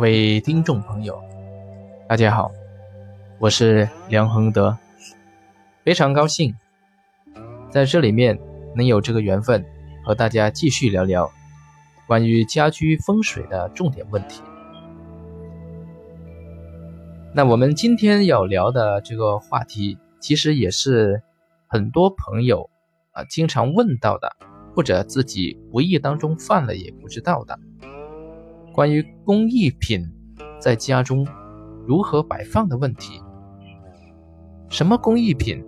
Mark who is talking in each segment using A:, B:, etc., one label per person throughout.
A: 各位听众朋友，大家好，我是梁恒德，非常高兴在这里面能有这个缘分和大家继续聊聊关于家居风水的重点问题。那我们今天要聊的这个话题，其实也是很多朋友啊经常问到的，或者自己无意当中犯了也不知道的。关于工艺品在家中如何摆放的问题，什么工艺品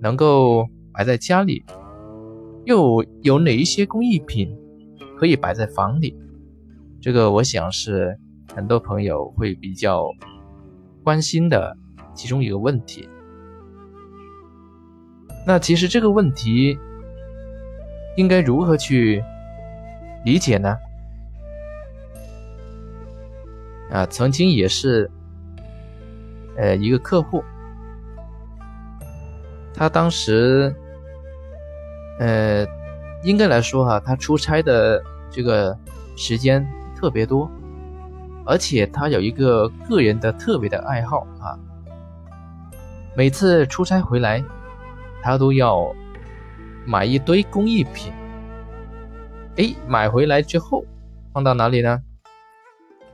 A: 能够摆在家里，又有哪一些工艺品可以摆在房里？这个我想是很多朋友会比较关心的其中一个问题。那其实这个问题应该如何去理解呢？啊，曾经也是，呃，一个客户，他当时，呃，应该来说哈，他出差的这个时间特别多，而且他有一个个人的特别的爱好啊，每次出差回来，他都要买一堆工艺品，哎，买回来之后放到哪里呢？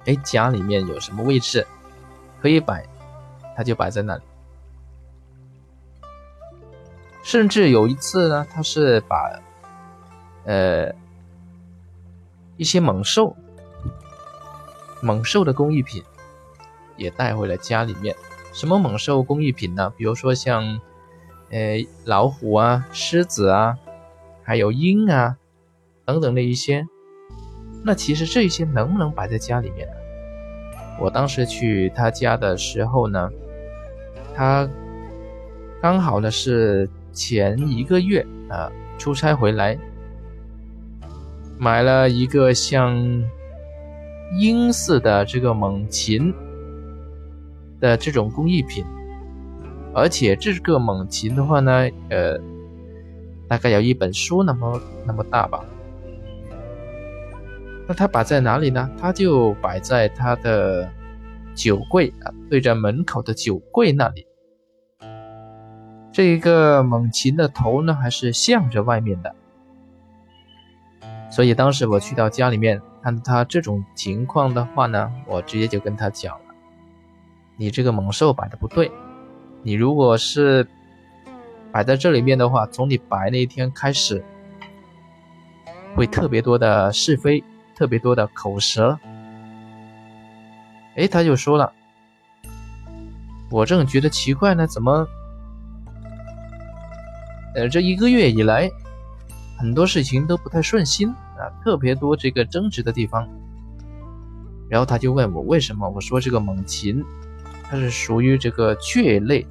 A: 哎，家里面有什么位置可以摆，他就摆在那里。甚至有一次呢，他是把呃一些猛兽、猛兽的工艺品也带回了家里面。什么猛兽工艺品呢？比如说像呃老虎啊、狮子啊，还有鹰啊等等的一些。那其实这些能不能摆在家里面呢？我当时去他家的时候呢，他刚好呢是前一个月啊出差回来，买了一个像鹰似的这个猛禽的这种工艺品，而且这个猛禽的话呢，呃，大概有一本书那么那么大吧。那他摆在哪里呢？他就摆在他的酒柜啊，对着门口的酒柜那里。这一个猛禽的头呢，还是向着外面的。所以当时我去到家里面，看到他这种情况的话呢，我直接就跟他讲了：“你这个猛兽摆的不对，你如果是摆在这里面的话，从你摆那一天开始，会特别多的是非。”特别多的口舌，哎，他就说了，我正觉得奇怪呢，怎么，呃，这一个月以来，很多事情都不太顺心啊，特别多这个争执的地方。然后他就问我为什么，我说这个猛禽，它是属于这个雀类，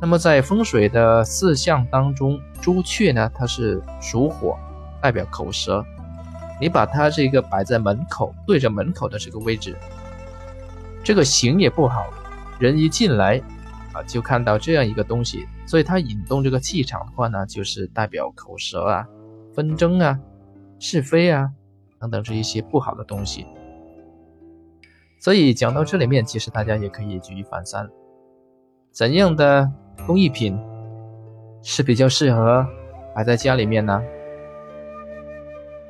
A: 那么在风水的四象当中，朱雀呢，它是属火，代表口舌。你把它这个摆在门口，对着门口的这个位置，这个形也不好。人一进来，啊，就看到这样一个东西，所以它引动这个气场的话呢，就是代表口舌啊、纷争啊、是非啊等等这一些不好的东西。所以讲到这里面，其实大家也可以举一反三，怎样的工艺品是比较适合摆在家里面呢？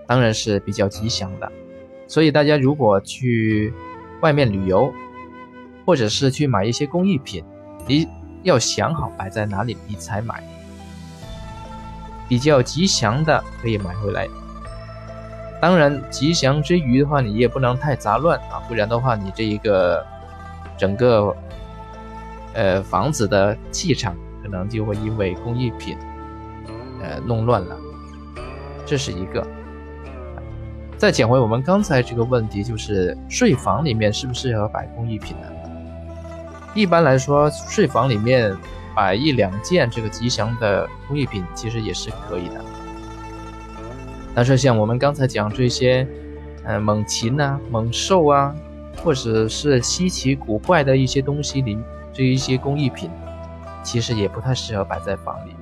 A: 当然是比较吉祥的，所以大家如果去外面旅游，或者是去买一些工艺品，你要想好摆在哪里，你才买。比较吉祥的可以买回来。当然，吉祥之余的话，你也不能太杂乱啊，不然的话，你这一个整个呃房子的气场可能就会因为工艺品呃弄乱了。这是一个。再讲回我们刚才这个问题，就是睡房里面适不适合摆工艺品呢？一般来说，睡房里面摆一两件这个吉祥的工艺品，其实也是可以的。但是像我们刚才讲这些，呃，猛禽啊、猛兽啊，或者是稀奇古怪的一些东西里，这一些工艺品，其实也不太适合摆在房里。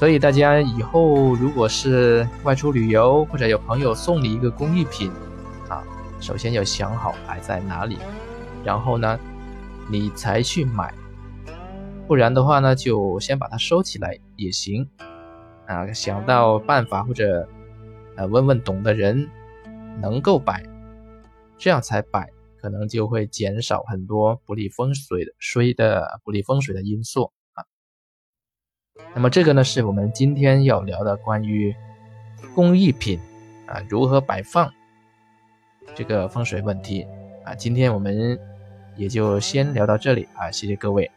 A: 所以大家以后如果是外出旅游，或者有朋友送你一个工艺品，啊，首先要想好摆在哪里，然后呢，你才去买。不然的话呢，就先把它收起来也行。啊，想到办法或者呃问问懂的人，能够摆，这样才摆，可能就会减少很多不利风水的衰的不利风水的因素。那么这个呢，是我们今天要聊的关于工艺品啊如何摆放。这个风水问题啊，今天我们也就先聊到这里啊，谢谢各位。